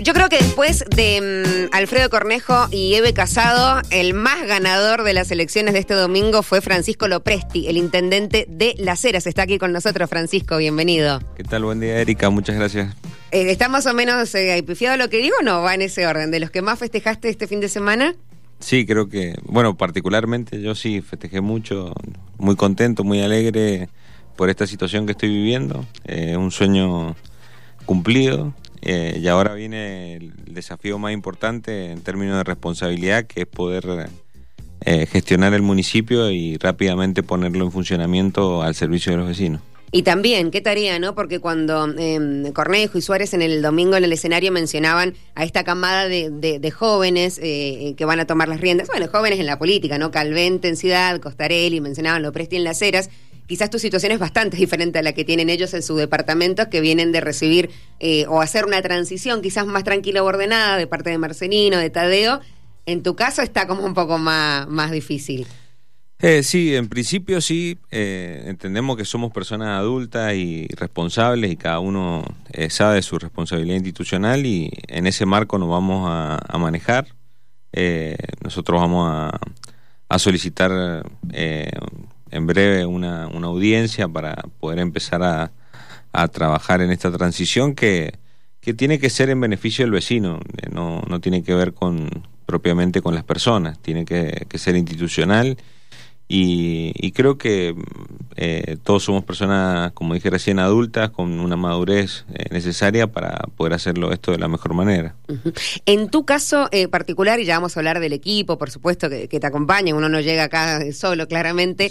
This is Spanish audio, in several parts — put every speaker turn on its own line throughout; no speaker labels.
Yo creo que después de mm, Alfredo Cornejo y Eve Casado, el más ganador de las elecciones de este domingo fue Francisco Lopresti, el intendente de Las Heras. Está aquí con nosotros, Francisco, bienvenido.
¿Qué tal? Buen día, Erika, muchas gracias.
Eh, ¿Está más o menos eh, lo que digo o no? ¿Va en ese orden? ¿De los que más festejaste este fin de semana?
Sí, creo que, bueno, particularmente yo sí festejé mucho, muy contento, muy alegre por esta situación que estoy viviendo. Eh, un sueño cumplido eh, y ahora viene el desafío más importante en términos de responsabilidad, que es poder eh, gestionar el municipio y rápidamente ponerlo en funcionamiento al servicio de los vecinos.
Y también, qué tarea, ¿no? Porque cuando eh, Cornejo y Suárez en el domingo en el escenario mencionaban a esta camada de, jóvenes eh, que van a tomar las riendas, bueno, jóvenes en la política, ¿no? Calvente en Ciudad, Costarelli, mencionaban lo Presti en Las Heras, quizás tu situación es bastante diferente a la que tienen ellos en su departamento, que vienen de recibir eh, o hacer una transición quizás más tranquila o ordenada de parte de Marcelino, de Tadeo. En tu caso está como un poco más, más difícil.
Eh, sí, en principio sí, eh, entendemos que somos personas adultas y responsables y cada uno eh, sabe su responsabilidad institucional y en ese marco nos vamos a, manejar. nosotros vamos a, a solicitar en breve una, audiencia para poder empezar a, trabajar en esta transición que, que, tiene que ser en beneficio del vecino, eh, no, no tiene que ver con propiamente con las personas, tiene que, que ser institucional y, creo que eh, todos somos personas, como dije recién, adultas, con una madurez eh, necesaria para poder hacerlo esto de la mejor manera.
En tu caso eh, particular, y ya vamos a hablar del equipo, por supuesto, que, te acompaña, uno no llega acá solo, claramente.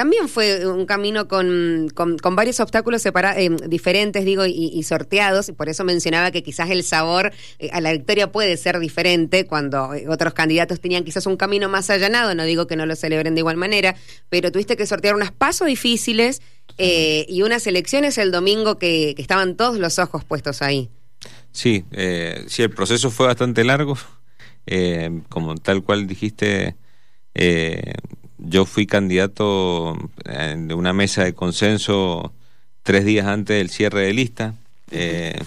También fue un camino con, con, varios obstáculos eh, diferentes, digo, y, sorteados, y por eso mencionaba que quizás el sabor eh, a la victoria puede ser diferente cuando eh, otros candidatos tenían quizás un camino más allanado, no digo que no lo celebren de igual manera, pero tuviste que sortear unos pasos difíciles y unas elecciones el domingo que, estaban todos los ojos puestos ahí.
Sí, sí, el proceso fue bastante largo, como tal cual dijiste, yo fui candidato eh, de una mesa de consenso tres días antes del cierre de lista. Eh,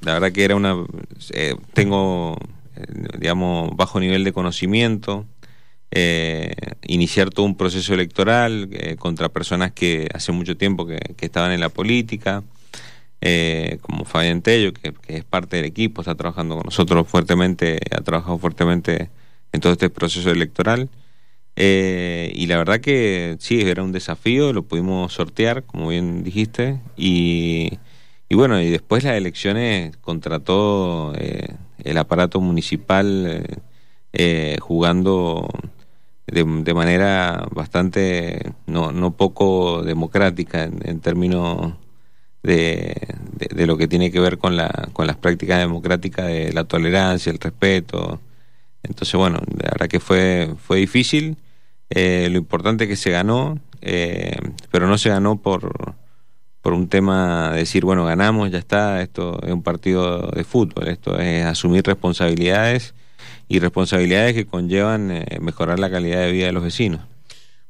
la verdad que era una... Eh, tengo, digamos, bajo nivel de conocimiento. iniciar todo un proceso electoral contra personas que hace mucho tiempo que, estaban en la política, como Fabián Tello, que, que, es parte del equipo, está trabajando con nosotros fuertemente, ha trabajado fuertemente en todo este proceso electoral. Eh, y la verdad que sí, era un desafío, lo pudimos sortear, como bien dijiste, y, y bueno, y después las elecciones contra todo eh, el aparato municipal eh, jugando de, de, manera bastante, no, no poco democrática en, términos de, de, lo que tiene que ver con, la, con las prácticas democráticas de la tolerancia, el respeto. Entonces, bueno, la verdad que fue, fue difícil eh, lo importante es que se ganó, eh, pero no se ganó por, por un tema de decir, bueno, ganamos, ya está, esto es un partido de fútbol, esto es asumir responsabilidades y responsabilidades que conllevan eh, mejorar la calidad de vida de los vecinos.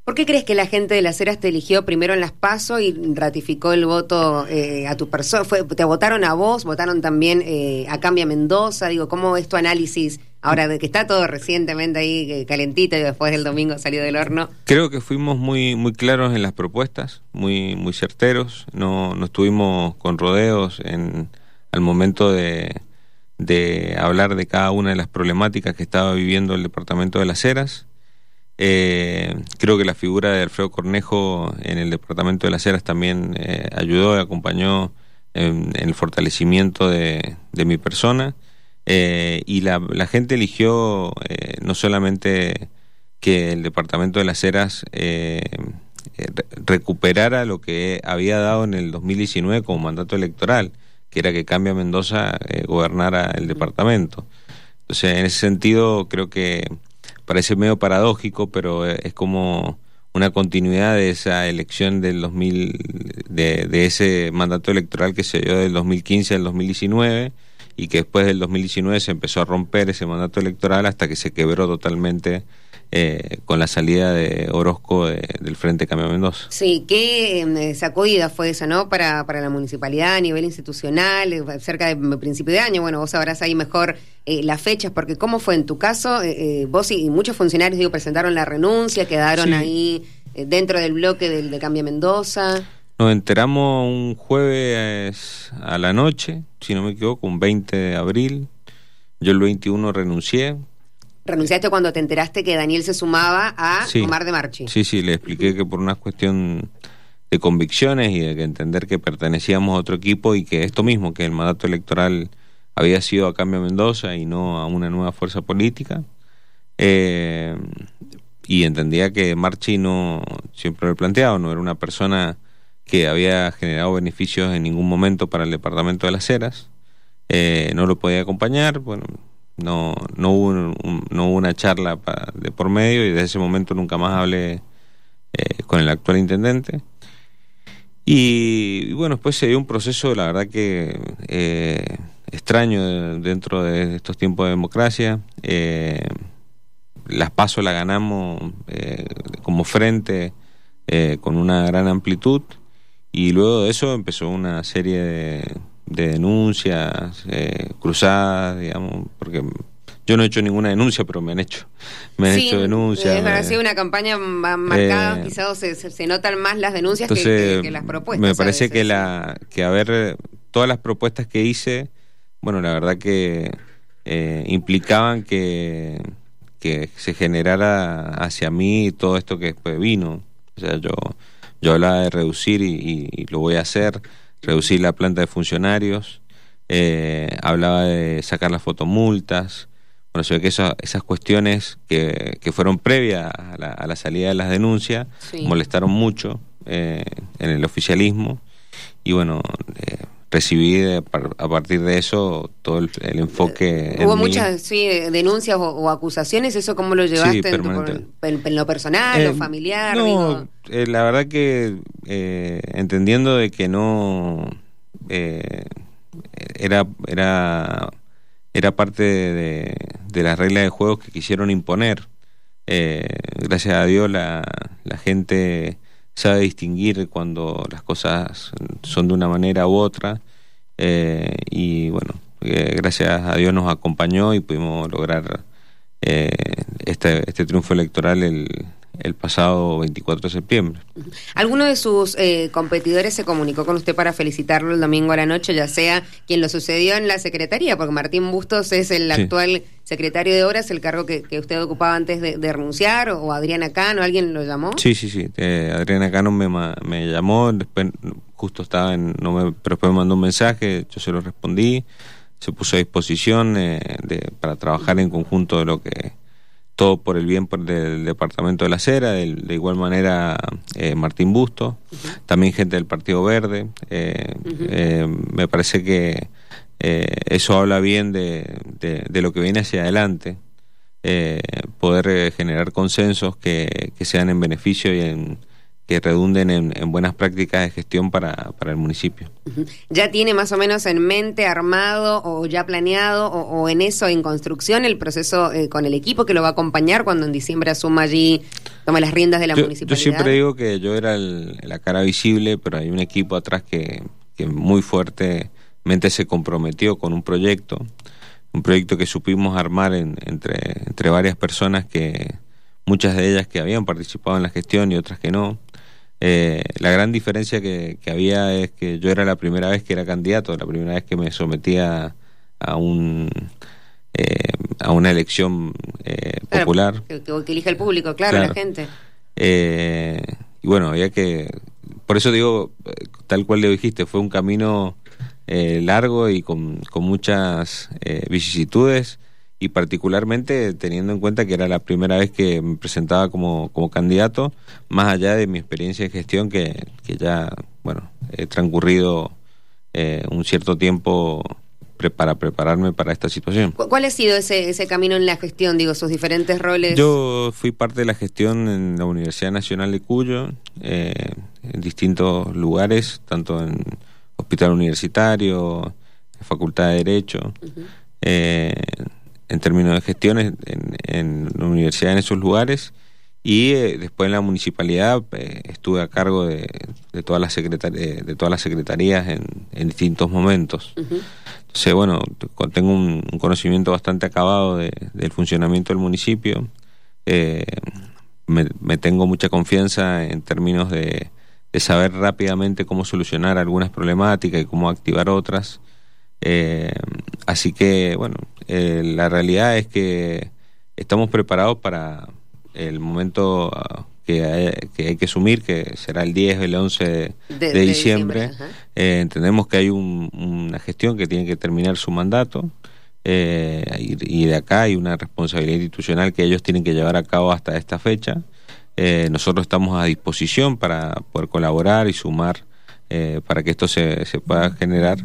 ¿Por qué crees que la gente de las Heras te eligió primero en las PASO y ratificó el voto a tu persona? ¿Te votaron a vos? ¿Votaron también a Cambia Mendoza? Digo, ¿cómo es tu análisis Ahora, de que está todo recientemente ahí eh, calentito y después del domingo salió del horno.
Creo que fuimos muy muy claros en las propuestas, muy muy certeros. No, no estuvimos con rodeos en al momento de, de hablar de cada una de las problemáticas que estaba viviendo el departamento de las Heras. Eh, creo que la figura de Alfredo Cornejo en el departamento de las Heras también eh, ayudó y acompañó en, el fortalecimiento de, de mi persona. Eh, y la, la, gente eligió no solamente que el Departamento de las Heras recuperara lo que había dado en el 2019 como mandato electoral, que era que Cambia Mendoza gobernara el departamento. Entonces, en ese sentido, creo que parece medio paradójico, pero es como una continuidad de esa elección del 2000, de, de ese mandato electoral que se dio del 2015 al 2019 y que después del 2019 se empezó a romper ese mandato electoral hasta que se quebró totalmente eh, con la salida de Orozco del Frente Cambio Mendoza.
Sí, qué eh, sacudida fue esa, ¿no? Para, para la municipalidad a nivel institucional, eh, cerca de principio de año. Bueno, vos sabrás ahí mejor las fechas, porque ¿cómo fue en tu caso? vos y, muchos funcionarios, digo, presentaron la renuncia, quedaron ahí dentro del bloque del de Cambio Mendoza.
Nos enteramos un jueves a la noche, si no me equivoco, un 20 de abril. Yo el 21 renuncié,
renunciaste cuando te enteraste que Daniel se sumaba a Omar de Marchi.
Sí, sí, le expliqué que por una cuestión de convicciones y de entender que pertenecíamos a otro equipo y que esto mismo, que el mandato electoral había sido a Cambio Mendoza y no a una nueva fuerza política. Eh, y entendía que Marchi no, siempre lo he planteado, no era una persona que había generado beneficios en ningún momento para el departamento de las Heras. Eh, no lo podía acompañar, bueno, no, no, hubo, no hubo una charla de por medio y desde ese momento nunca más hablé eh, con el actual intendente. Y, bueno, después se dio un proceso, la verdad que eh, extraño dentro de estos tiempos de democracia. Eh, las pasos la ganamos como frente con una gran amplitud y luego de eso empezó una serie de de denuncias eh, cruzadas, digamos, porque yo no he hecho ninguna denuncia, pero me han hecho, me han hecho denuncias.
Sido una campaña marcada, eh, quizás se, se, notan más las denuncias que, las propuestas.
Me parece que la, que a ver, todas las propuestas que hice, bueno, la verdad que eh, implicaban que, que se generara hacia mí todo esto que después vino. O sea, yo, yo hablaba de reducir y lo voy a hacer reducir la planta de funcionarios, eh, hablaba de sacar las fotomultas, bueno, se ve que esas cuestiones que, que fueron previas a la, a la, salida de las denuncias molestaron mucho eh, en el oficialismo. Y bueno, eh, recibí a partir de eso todo el, enfoque.
Hubo muchas sí, denuncias o, acusaciones, ¿eso cómo lo llevaste en, lo personal o familiar?
No, la verdad que entendiendo de que no eh, era, era, era parte de, de las reglas de juego que quisieron imponer. Eh, gracias a Dios la, la gente sabe distinguir cuando las cosas son de una manera u otra eh, y bueno, gracias a Dios nos acompañó y pudimos lograr este, este triunfo electoral el, el pasado 24 de septiembre.
¿Alguno de sus eh, competidores se comunicó con usted para felicitarlo el domingo a la noche, ya sea quien lo sucedió en la Secretaría? Porque Martín Bustos es el actual secretario de Obras, el cargo que, usted ocupaba antes de, renunciar, o, Adriana Cano, ¿alguien lo llamó?
Sí, sí, sí. Eh, Adriana Cano me, me llamó, después justo estaba en, no me, pero después me mandó un mensaje, yo se lo respondí, se puso a disposición eh, de, para trabajar en conjunto de lo que todo por el bien del Departamento de la Cera, de, igual manera eh, Martín Busto, también gente del Partido Verde. Eh, eh, me parece que eso habla bien de, de, lo que viene hacia adelante, poder generar consensos que, que sean en beneficio y en que redunden en, buenas prácticas de gestión para, para, el municipio.
¿Ya tiene más o menos en mente, armado o ya planeado o, en eso, en construcción, el proceso eh, con el equipo que lo va a acompañar cuando en diciembre asuma allí, tome las riendas de la municipalidad?
Yo siempre digo que yo era la cara visible, pero hay un equipo atrás que, que muy fuertemente se comprometió con un proyecto, un proyecto que supimos armar entre, entre varias personas que muchas de ellas que habían participado en la gestión y otras que no. Eh, la gran diferencia que, había es que yo era la primera vez que era candidato, la primera vez que me sometía a un eh, a una elección eh, popular.
Que, que, elige el público, claro, la gente.
y bueno, había que, por eso digo, tal cual le dijiste, fue un camino largo y con, con muchas vicisitudes y particularmente teniendo en cuenta que era la primera vez que me presentaba como, como candidato, más allá de mi experiencia de gestión que, que ya, bueno, he transcurrido eh, un cierto tiempo para prepararme para esta situación.
¿Cuál ha sido ese, ese camino en la gestión, digo, sus diferentes roles?
Yo fui parte de la gestión en la Universidad Nacional de Cuyo, eh, en distintos lugares, tanto en hospital universitario, Facultad de Derecho. En términos de gestión en, en, la universidad en esos lugares y eh, después en la municipalidad eh, estuve a cargo de, de todas las de todas las secretarías en, en distintos momentos. Entonces, bueno, tengo un, conocimiento bastante acabado de, del funcionamiento del municipio. Eh, me, me, tengo mucha confianza en términos de, de, saber rápidamente cómo solucionar algunas problemáticas y cómo activar otras. así que, bueno, la realidad es que estamos preparados para el momento ah, que hay, que hay que asumir, que será el 10 o el 11 de, diciembre. eh, entendemos que hay un, una gestión que tiene que terminar su mandato eh, y, y, de acá hay una responsabilidad institucional que ellos tienen que llevar a cabo hasta esta fecha. Eh, nosotros estamos a disposición para poder colaborar y sumar eh, para que esto se, se pueda generar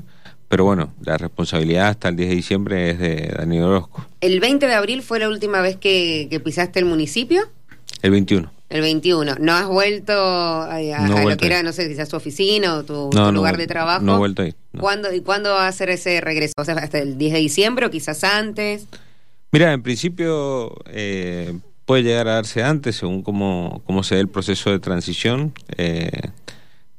pero bueno, la responsabilidad hasta el 10 de diciembre es de Daniel Orozco.
¿El 20 de abril fue la última vez que, pisaste el municipio?
El 21.
El 21. ¿No has vuelto a, lo que era, no sé, quizás tu oficina o tu, lugar de trabajo?
No he vuelto ahí.
¿Cuándo, ¿Y cuándo va a ser ese regreso? O sea, hasta el 10 de diciembre o quizás antes.
Mira, en principio eh, puede llegar a darse antes según cómo, cómo se dé el proceso de transición, eh,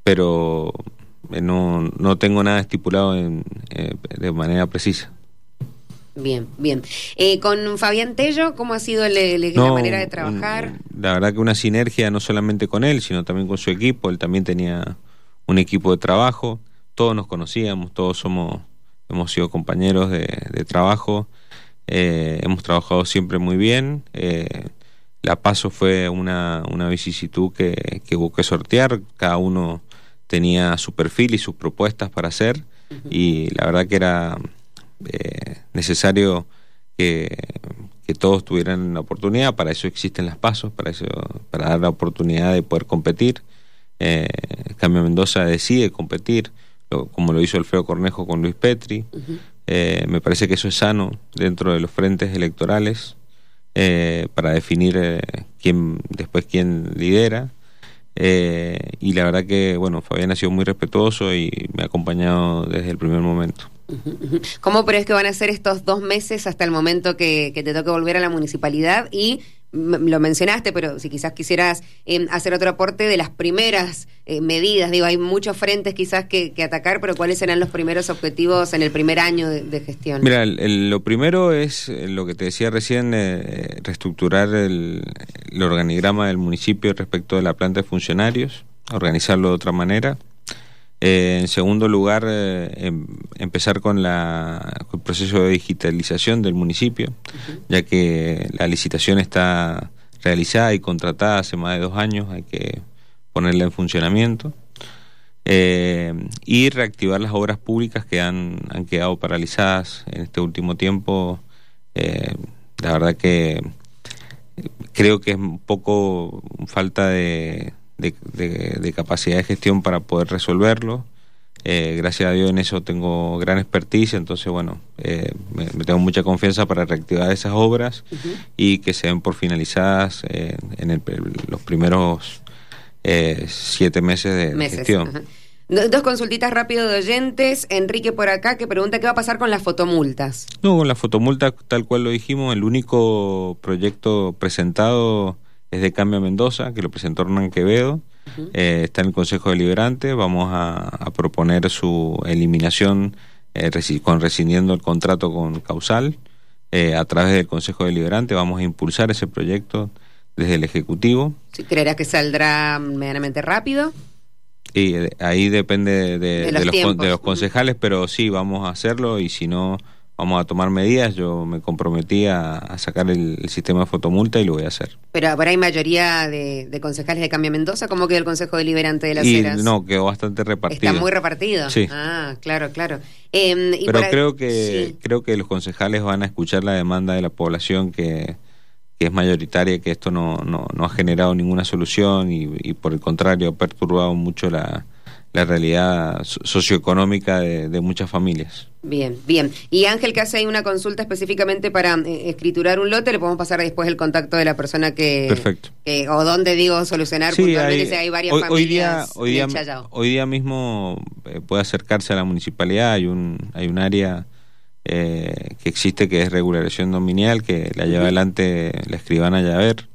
pero eh, no, no tengo nada estipulado en, eh, de manera precisa.
Bien, bien. Eh, con Fabián Tello, ¿cómo ha sido la manera de trabajar?
La verdad que una sinergia no solamente con él, sino también con su equipo. Él también tenía un equipo de trabajo. Todos nos conocíamos, todos somos, hemos sido compañeros de, trabajo. hemos trabajado siempre muy bien. la paso fue una, una vicisitud que, que que sortear. Cada uno tenía su perfil y sus propuestas para hacer y la verdad que era eh, necesario que, que, todos tuvieran la oportunidad, para eso existen las pasos, para eso para dar la oportunidad de poder competir. Eh, Cambio Mendoza decide competir, como lo hizo Alfredo Cornejo con Luis Petri. eh, me parece que eso es sano dentro de los frentes electorales para definir eh, quién después quién lidera. Eh, y la verdad que, bueno, Fabián ha sido muy respetuoso y me ha acompañado desde el primer momento.
¿Cómo crees que van a ser estos dos meses hasta el momento que, que te toque volver a la municipalidad y lo mencionaste, pero si quizás quisieras em, hacer otro aporte de las primeras eh, medidas, digo, hay muchos frentes quizás que, atacar, pero ¿cuáles serán los primeros objetivos en el primer año de, gestión?
Mira, lo primero es eh, lo que te decía recién, eh, reestructurar el, organigrama del municipio respecto de la planta de funcionarios, organizarlo de otra manera. Eh, en segundo lugar, eh, em, empezar con, la, el proceso de digitalización del municipio, ya que la licitación está realizada y contratada hace más de dos años, hay que ponerla en funcionamiento. Eh, y reactivar las obras públicas que han, han quedado paralizadas en este último tiempo. la verdad que creo que es un poco falta de de, capacidad de gestión para poder resolverlo. Eh, gracias a Dios en eso tengo gran expertise, entonces bueno, eh, me, tengo mucha confianza para reactivar esas obras y que se den por finalizadas en los primeros eh, siete meses de, gestión.
Dos consultitas rápido de oyentes. Enrique por acá que pregunta qué va a pasar con las fotomultas.
No, con las fotomultas, tal cual lo dijimos, el único proyecto presentado es de Cambio Mendoza, que lo presentó Hernán Quevedo. Eh, está en el Consejo Deliberante. Vamos a, proponer su eliminación eh, con rescindiendo el contrato con Causal. Eh, a través del Consejo Deliberante vamos a impulsar ese proyecto desde el Ejecutivo.
¿Creerás que saldrá medianamente rápido?
Y ahí depende de, los, de los concejales, pero sí, vamos a hacerlo y si no vamos a tomar medidas. Yo me comprometí a, sacar el, sistema de fotomulta y lo voy a hacer.
Pero ahora hay mayoría de, concejales de Cambio Mendoza. ¿Cómo quedó el Consejo Deliberante de las y,
No, quedó bastante repartido.
Está muy repartido.
Sí.
Ah, claro, claro. Em,
Pero creo que creo que los concejales van a escuchar la demanda de la población que, que es mayoritaria, que esto no, no, no ha generado ninguna solución y, y por el contrario ha perturbado mucho la, la realidad socioeconómica de, muchas familias.
Bien, bien. Y Ángel, que hace ahí una consulta específicamente para eh, escriturar un lote, le podemos pasar después el contacto de la persona que...
Perfecto.
o dónde digo solucionar
sí, hay, hay varias hoy, familias. Hoy día, hoy día, hoy día mismo eh, puede acercarse a la municipalidad, hay un, hay un área que existe, que es regularización dominial, que la lleva adelante la escribana Llaver.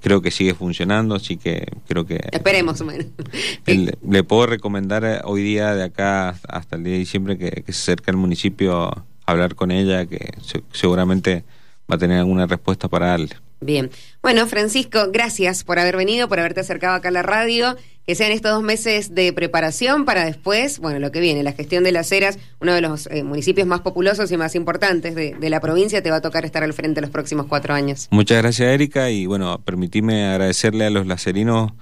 Creo que sigue funcionando, así que creo que...
Esperemos.
le puedo recomendar hoy día, de acá hasta el día de diciembre, que, que se acerque al municipio a hablar con ella, que seguramente va a tener alguna respuesta para darle.
Bien. Bueno, Francisco, gracias por haber venido, por haberte acercado acá a la radio. Que sean estos dos meses de preparación para después, bueno, lo que viene, la gestión de las eras, uno de los eh, municipios más populosos y más importantes de, la provincia, te va a tocar estar al frente los próximos cuatro años.
Muchas gracias, Erika, y bueno, permitime agradecerle a los lacerinos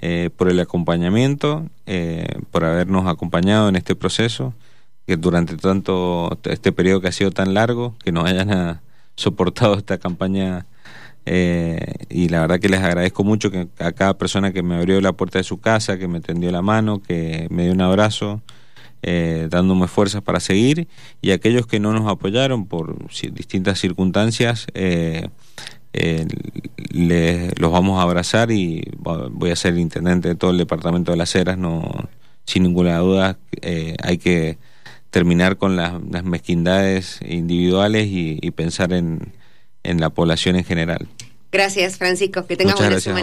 eh, por el acompañamiento, eh, por habernos acompañado en este proceso, que durante tanto este periodo que ha sido tan largo, que nos hayan soportado esta campaña eh, y la verdad que les agradezco mucho que a cada persona que me abrió la puerta de su casa, que me tendió la mano, que me dio un abrazo, eh, dándome fuerzas para seguir, y aquellos que no nos apoyaron por distintas circunstancias, eh, los vamos a abrazar y voy a ser intendente de todo el departamento de las Heras, no, sin ninguna duda hay que terminar con las, mezquindades individuales y pensar en en la población en general.
Gracias, Francisco. Que tengas buena semana.